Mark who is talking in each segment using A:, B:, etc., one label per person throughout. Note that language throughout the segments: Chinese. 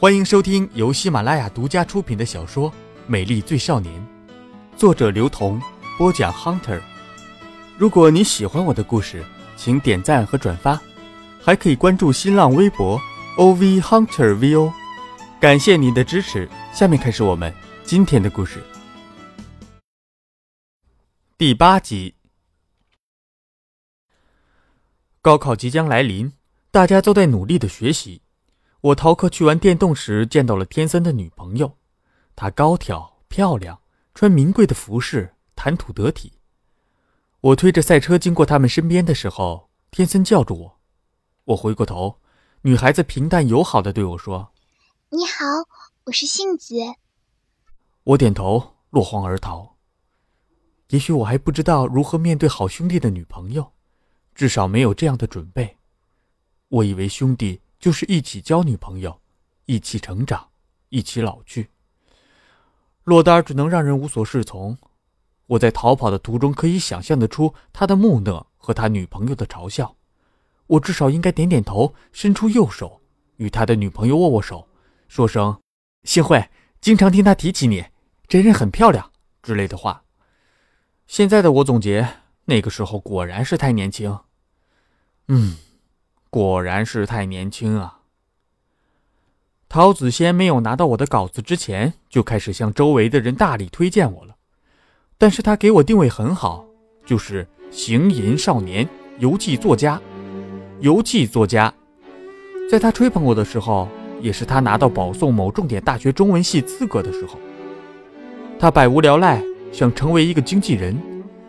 A: 欢迎收听由喜马拉雅独家出品的小说《美丽最少年》，作者刘同，播讲 Hunter。如果你喜欢我的故事，请点赞和转发，还可以关注新浪微博 OV Hunter VO。感谢您的支持。下面开始我们今天的故事。第八集，高考即将来临，大家都在努力的学习。我逃课去玩电动时，见到了天森的女朋友。她高挑漂亮，穿名贵的服饰，谈吐得体。我推着赛车经过他们身边的时候，天森叫住我。我回过头，女孩子平淡友好的对我说：“
B: 你好，我是杏子。”
A: 我点头，落荒而逃。也许我还不知道如何面对好兄弟的女朋友，至少没有这样的准备。我以为兄弟。就是一起交女朋友，一起成长，一起老去。落单只能让人无所适从。我在逃跑的途中，可以想象得出他的木讷和他女朋友的嘲笑。我至少应该点点头，伸出右手，与他的女朋友握握手，说声“幸会”，经常听他提起你，真人很漂亮之类的话。现在的我总结，那个时候果然是太年轻。嗯。果然是太年轻啊！陶子仙没有拿到我的稿子之前，就开始向周围的人大力推荐我了。但是他给我定位很好，就是行吟少年、游记作家。游记作家，在他吹捧我的时候，也是他拿到保送某重点大学中文系资格的时候。他百无聊赖，想成为一个经纪人，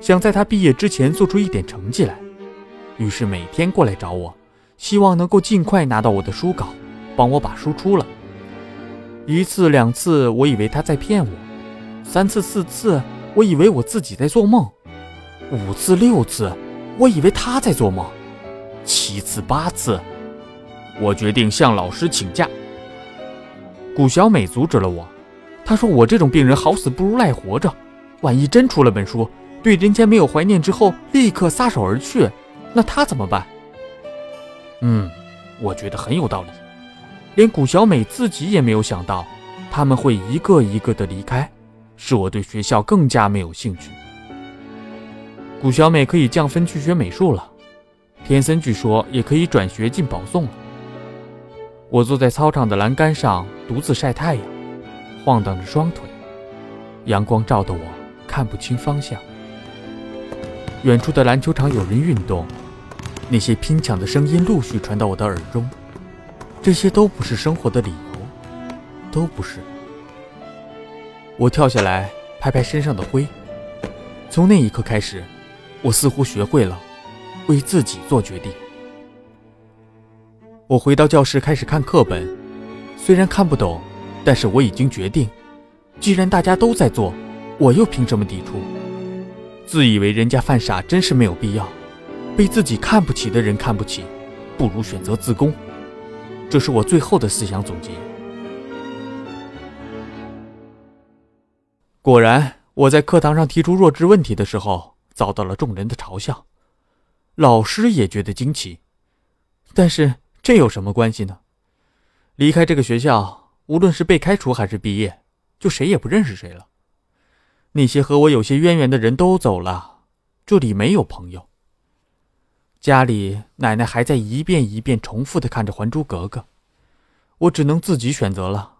A: 想在他毕业之前做出一点成绩来，于是每天过来找我。希望能够尽快拿到我的书稿，帮我把书出了。一次两次，我以为他在骗我；三次四次，我以为我自己在做梦；五次六次，我以为他在做梦；七次八次，我决定向老师请假。谷小美阻止了我，她说我这种病人好死不如赖活着，万一真出了本书，对人间没有怀念之后立刻撒手而去，那他怎么办？嗯，我觉得很有道理。连谷小美自己也没有想到，他们会一个一个的离开，使我对学校更加没有兴趣。谷小美可以降分去学美术了，天森据说也可以转学进保送了。我坐在操场的栏杆上独自晒太阳，晃荡着双腿，阳光照得我看不清方向。远处的篮球场有人运动。那些拼抢的声音陆续传到我的耳中，这些都不是生活的理由，都不是。我跳下来，拍拍身上的灰。从那一刻开始，我似乎学会了为自己做决定。我回到教室，开始看课本，虽然看不懂，但是我已经决定，既然大家都在做，我又凭什么抵触？自以为人家犯傻，真是没有必要。被自己看不起的人看不起，不如选择自宫。这是我最后的思想总结。果然，我在课堂上提出弱智问题的时候，遭到了众人的嘲笑，老师也觉得惊奇。但是这有什么关系呢？离开这个学校，无论是被开除还是毕业，就谁也不认识谁了。那些和我有些渊源的人都走了，这里没有朋友。家里奶奶还在一遍一遍重复的看着《还珠格格》，我只能自己选择了。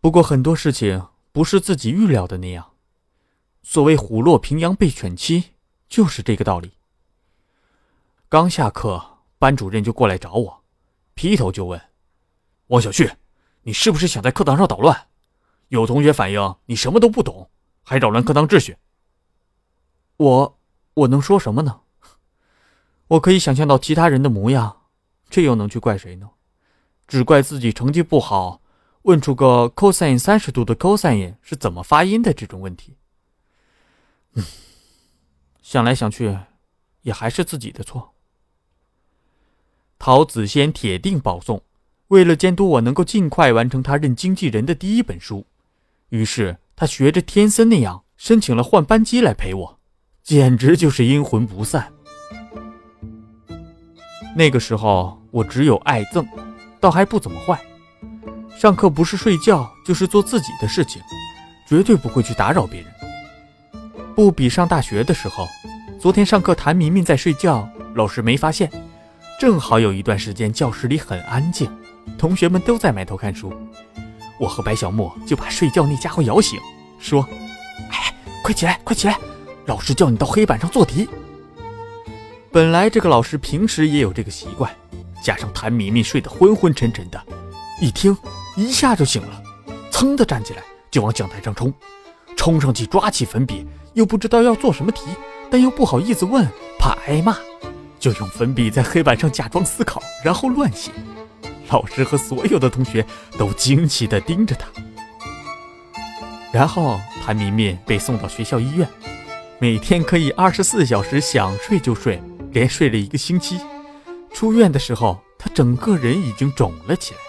A: 不过很多事情不是自己预料的那样，所谓“虎落平阳被犬欺”，就是这个道理。刚下课，班主任就过来找我，劈头就问：“王小旭，你是不是想在课堂上捣乱？有同学反映你什么都不懂，还扰乱课堂秩序。”我，我能说什么呢？我可以想象到其他人的模样，这又能去怪谁呢？只怪自己成绩不好，问出个 cosine 三十度的 cos 是怎么发音的这种问题。嗯，想来想去，也还是自己的错。陶子仙铁定保送，为了监督我能够尽快完成他任经纪人的第一本书，于是他学着天森那样申请了换班机来陪我，简直就是阴魂不散。那个时候我只有爱憎，倒还不怎么坏。上课不是睡觉就是做自己的事情，绝对不会去打扰别人。不比上大学的时候，昨天上课谭明明在睡觉，老师没发现，正好有一段时间教室里很安静，同学们都在埋头看书，我和白小莫就把睡觉那家伙摇醒，说：“哎，快起来，快起来，老师叫你到黑板上做题。”本来这个老师平时也有这个习惯，加上谭明明睡得昏昏沉沉的，一听一下就醒了，噌的站起来就往讲台上冲，冲上去抓起粉笔，又不知道要做什么题，但又不好意思问，怕挨骂，就用粉笔在黑板上假装思考，然后乱写。老师和所有的同学都惊奇地盯着他。然后谭明明被送到学校医院，每天可以二十四小时想睡就睡。连睡了一个星期，出院的时候，他整个人已经肿了起来。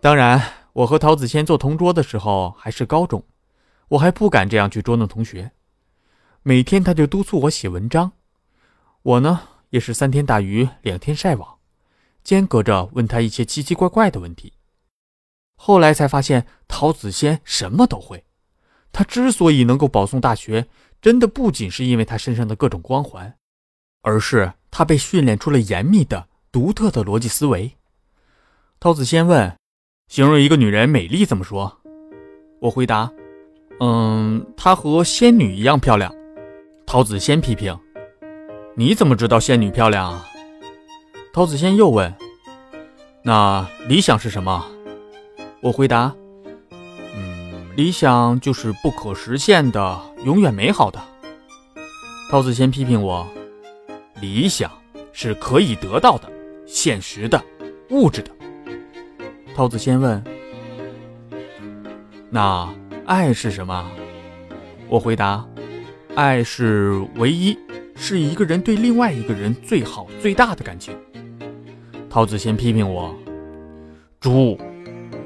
A: 当然，我和陶子谦做同桌的时候还是高中，我还不敢这样去捉弄同学。每天他就督促我写文章，我呢也是三天打鱼两天晒网，间隔着问他一些奇奇怪怪的问题。后来才发现，陶子谦什么都会。他之所以能够保送大学，真的不仅是因为他身上的各种光环。而是他被训练出了严密的、独特的逻辑思维。涛子先问：“形容一个女人美丽怎么说？”我回答：“嗯，她和仙女一样漂亮。”涛子先批评：“你怎么知道仙女漂亮啊？”涛子先又问：“那理想是什么？”我回答：“嗯，理想就是不可实现的，永远美好的。”涛子先批评我。理想是可以得到的、现实的、物质的。涛子先问：“那爱是什么？”我回答：“爱是唯一，是一个人对另外一个人最好、最大的感情。”涛子先批评我：“猪，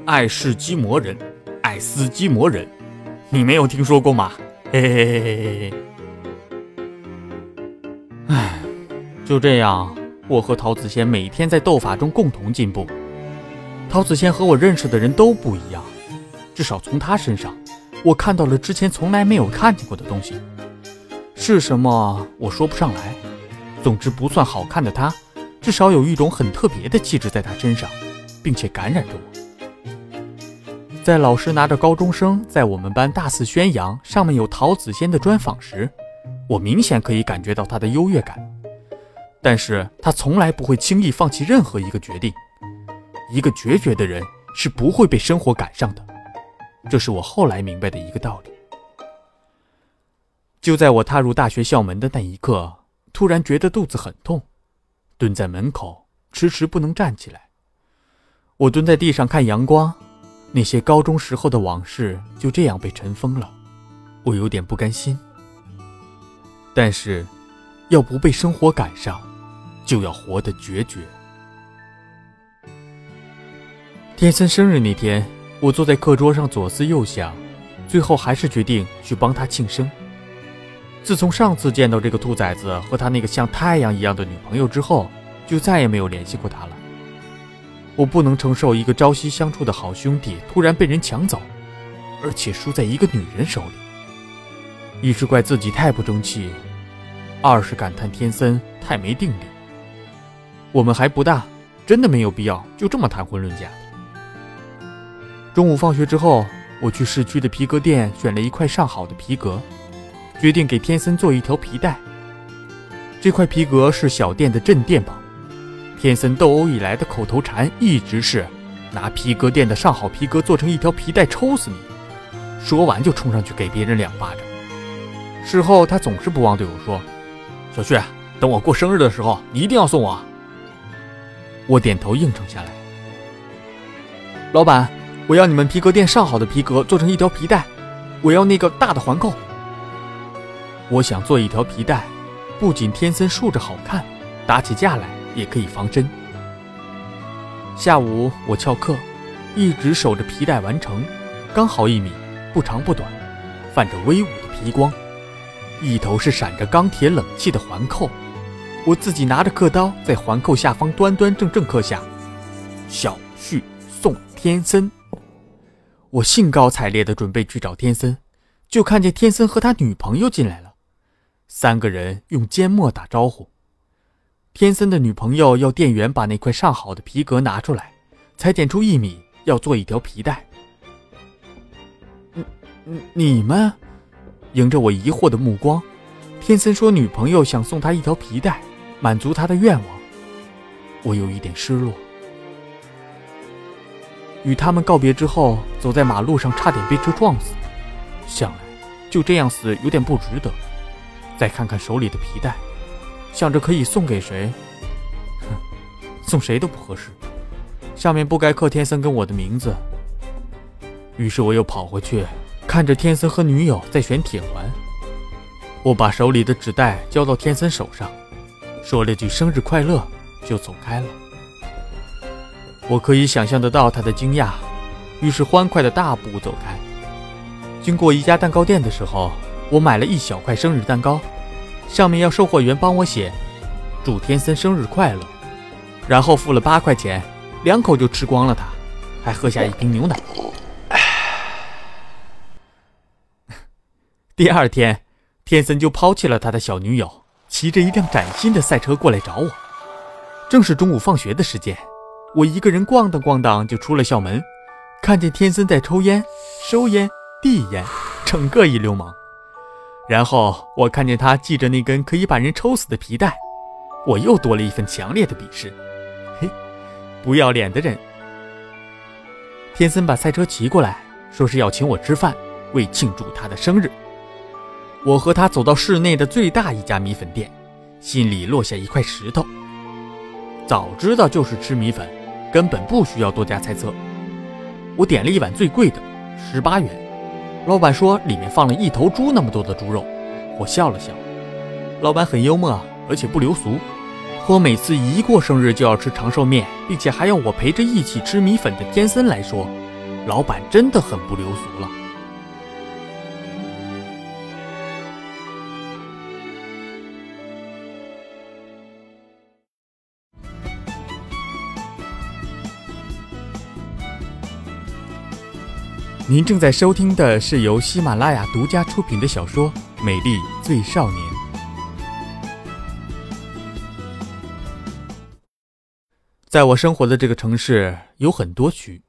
A: 爱是鸡磨人，爱斯基摩人，你没有听说过吗？”嘿嘿嘿嘿嘿就这样，我和陶子仙每天在斗法中共同进步。陶子仙和我认识的人都不一样，至少从他身上，我看到了之前从来没有看见过的东西。是什么？我说不上来。总之，不算好看的他，至少有一种很特别的气质在他身上，并且感染着我。在老师拿着高中生在我们班大肆宣扬上面有陶子仙的专访时，我明显可以感觉到他的优越感。但是他从来不会轻易放弃任何一个决定。一个决绝的人是不会被生活赶上的，这是我后来明白的一个道理。就在我踏入大学校门的那一刻，突然觉得肚子很痛，蹲在门口迟迟不能站起来。我蹲在地上看阳光，那些高中时候的往事就这样被尘封了，我有点不甘心。但是，要不被生活赶上。就要活得决绝。天森生日那天，我坐在课桌上左思右想，最后还是决定去帮他庆生。自从上次见到这个兔崽子和他那个像太阳一样的女朋友之后，就再也没有联系过他了。我不能承受一个朝夕相处的好兄弟突然被人抢走，而且输在一个女人手里。一是怪自己太不争气，二是感叹天森太没定力。我们还不大，真的没有必要就这么谈婚论嫁。中午放学之后，我去市区的皮革店选了一块上好的皮革，决定给天森做一条皮带。这块皮革是小店的镇店宝。天森斗殴以来的口头禅一直是“拿皮革店的上好皮革做成一条皮带，抽死你！”说完就冲上去给别人两巴掌。事后他总是不忘对我说：“小旭，等我过生日的时候，你一定要送我。”我点头应承下来。老板，我要你们皮革店上好的皮革做成一条皮带，我要那个大的环扣。我想做一条皮带，不仅天森竖着好看，打起架来也可以防身。下午我翘课，一直守着皮带完成，刚好一米，不长不短，泛着威武的皮光，一头是闪着钢铁冷气的环扣。我自己拿着刻刀，在环扣下方端端正正刻下“小旭送天森。我兴高采烈的准备去找天森，就看见天森和他女朋友进来了。三个人用缄默打招呼。天森的女朋友要店员把那块上好的皮革拿出来，才点出一米，要做一条皮带。你你们，迎着我疑惑的目光，天森说女朋友想送他一条皮带，满足他的愿望。我有一点失落。与他们告别之后，走在马路上，差点被车撞死。想来，就这样死有点不值得。再看看手里的皮带，想着可以送给谁，哼，送谁都不合适。上面不该刻天森跟我的名字。于是我又跑回去，看着天森和女友在选铁环。我把手里的纸袋交到天森手上，说了句生日快乐，就走开了。我可以想象得到他的惊讶，于是欢快的大步走开。经过一家蛋糕店的时候。我买了一小块生日蛋糕，上面要售货员帮我写“祝天森生日快乐”，然后付了八块钱，两口就吃光了它，还喝下一瓶牛奶。第二天，天森就抛弃了他的小女友，骑着一辆崭新的赛车过来找我。正是中午放学的时间，我一个人咣当咣当就出了校门，看见天森在抽烟、收烟、递烟，整个一流氓。然后我看见他系着那根可以把人抽死的皮带，我又多了一份强烈的鄙视。嘿，不要脸的人！天森把赛车骑过来，说是要请我吃饭，为庆祝他的生日。我和他走到市内的最大一家米粉店，心里落下一块石头。早知道就是吃米粉，根本不需要多加猜测。我点了一碗最贵的，十八元。老板说里面放了一头猪那么多的猪肉，我笑了笑。老板很幽默，而且不流俗，和每次一过生日就要吃长寿面，并且还要我陪着一起吃米粉的天森来说，老板真的很不流俗了。您正在收听的是由喜马拉雅独家出品的小说《美丽最少年》。在我生活的这个城市有很多区，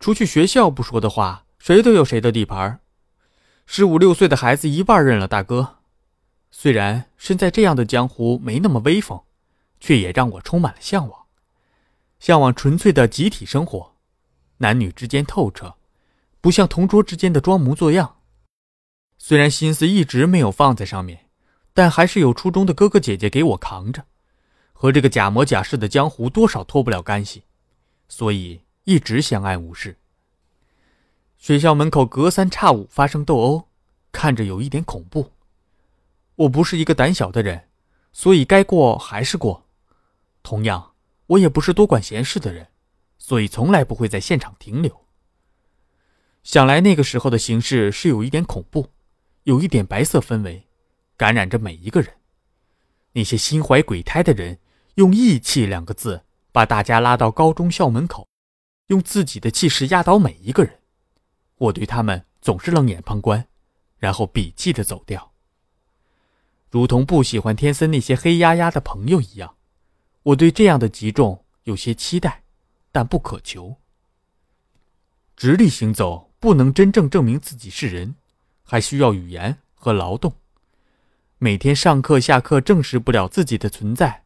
A: 除去学校不说的话，谁都有谁的地盘。十五六岁的孩子一半认了大哥。虽然身在这样的江湖没那么威风，却也让我充满了向往，向往纯粹的集体生活，男女之间透彻。不像同桌之间的装模作样，虽然心思一直没有放在上面，但还是有初中的哥哥姐姐给我扛着，和这个假模假式的江湖多少脱不了干系，所以一直相安无事。学校门口隔三差五发生斗殴，看着有一点恐怖。我不是一个胆小的人，所以该过还是过。同样，我也不是多管闲事的人，所以从来不会在现场停留。想来那个时候的形势是有一点恐怖，有一点白色氛围，感染着每一个人。那些心怀鬼胎的人，用义气两个字把大家拉到高中校门口，用自己的气势压倒每一个人。我对他们总是冷眼旁观，然后鄙弃的走掉。如同不喜欢天森那些黑压压的朋友一样，我对这样的集众有些期待，但不可求。直立行走。不能真正证明自己是人，还需要语言和劳动。每天上课下课证实不了自己的存在，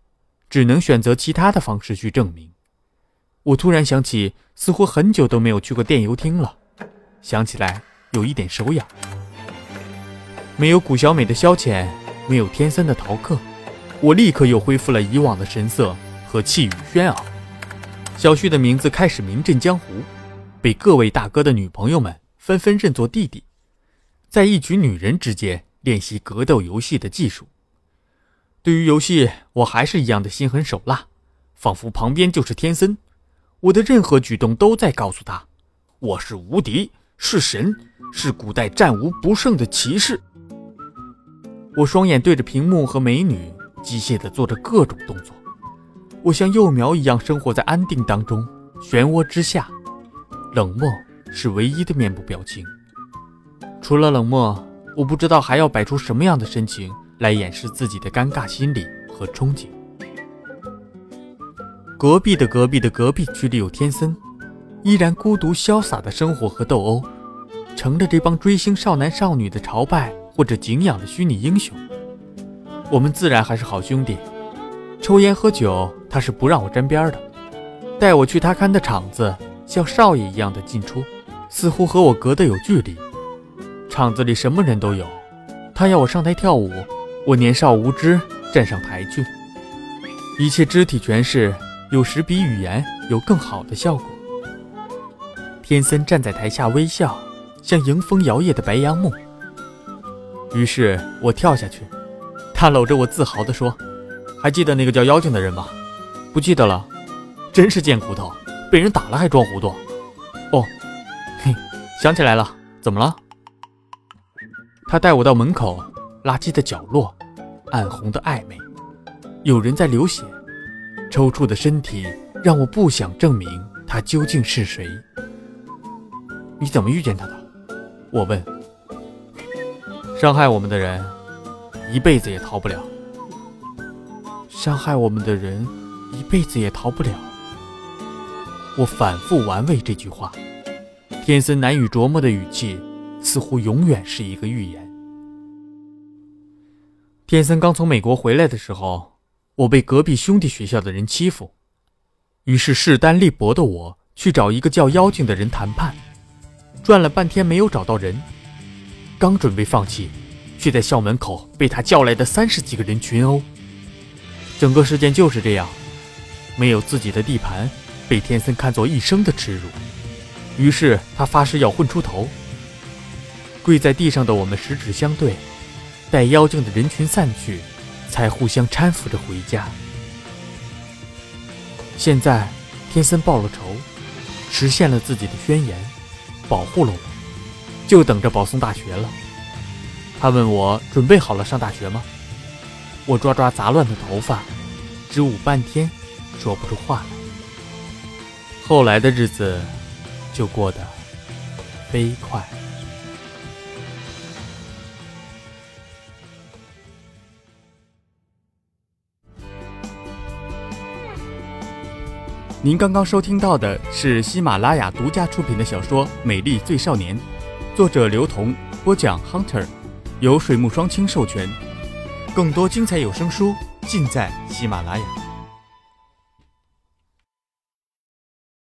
A: 只能选择其他的方式去证明。我突然想起，似乎很久都没有去过电游厅了，想起来有一点手痒。没有古小美的消遣，没有天森的逃课，我立刻又恢复了以往的神色和气宇轩昂。小旭的名字开始名震江湖。被各位大哥的女朋友们纷纷认作弟弟，在一群女人之间练习格斗游戏的技术。对于游戏，我还是一样的心狠手辣，仿佛旁边就是天森。我的任何举动都在告诉他，我是无敌，是神，是古代战无不胜的骑士。我双眼对着屏幕和美女，机械地做着各种动作。我像幼苗一样生活在安定当中，漩涡之下。冷漠是唯一的面部表情。除了冷漠，我不知道还要摆出什么样的神情来掩饰自己的尴尬心理和憧憬。隔壁的隔壁的隔壁区里有天森，依然孤独潇洒的生活和斗殴，成了这帮追星少男少女的朝拜或者敬仰的虚拟英雄。我们自然还是好兄弟，抽烟喝酒他是不让我沾边的，带我去他看的场子，像少爷一样的进出，似乎和我隔得有距离。场子里什么人都有，他要我上台跳舞，我年少无知站上台去，一切肢体诠释。有时比语言有更好的效果。天森站在台下微笑，像迎风摇曳的白杨木。于是我跳下去，他搂着我自豪地说：“还记得那个叫妖精的人吗？不记得了，真是贱骨头，被人打了还装糊涂。”哦，嘿，想起来了，怎么了？他带我到门口垃圾的角落，暗红的暧昧，有人在流血。抽搐的身体让我不想证明他究竟是谁。你怎么遇见他的？我问。伤害我们的人，一辈子也逃不了。伤害我们的人，一辈子也逃不了。我反复玩味这句话，天森难以琢磨的语气，似乎永远是一个预言。天森刚从美国回来的时候。我被隔壁兄弟学校的人欺负，于是势单力薄的我去找一个叫妖精的人谈判，转了半天没有找到人，刚准备放弃，却在校门口被他叫来的三十几个人群殴。整个事件就是这样，没有自己的地盘，被天森看作一生的耻辱，于是他发誓要混出头。跪在地上的我们十指相对，待妖精的人群散去。才互相搀扶着回家。现在，天森报了仇，实现了自己的宣言，保护了我，就等着保送大学了。他问我准备好了上大学吗？我抓抓杂乱的头发，支吾半天，说不出话来。后来的日子，就过得飞快。您刚刚收听到的是喜马拉雅独家出品的小说《美丽最少年》，作者刘同，播讲 Hunter，由水木双清授权。更多精彩有声书尽在喜马拉雅。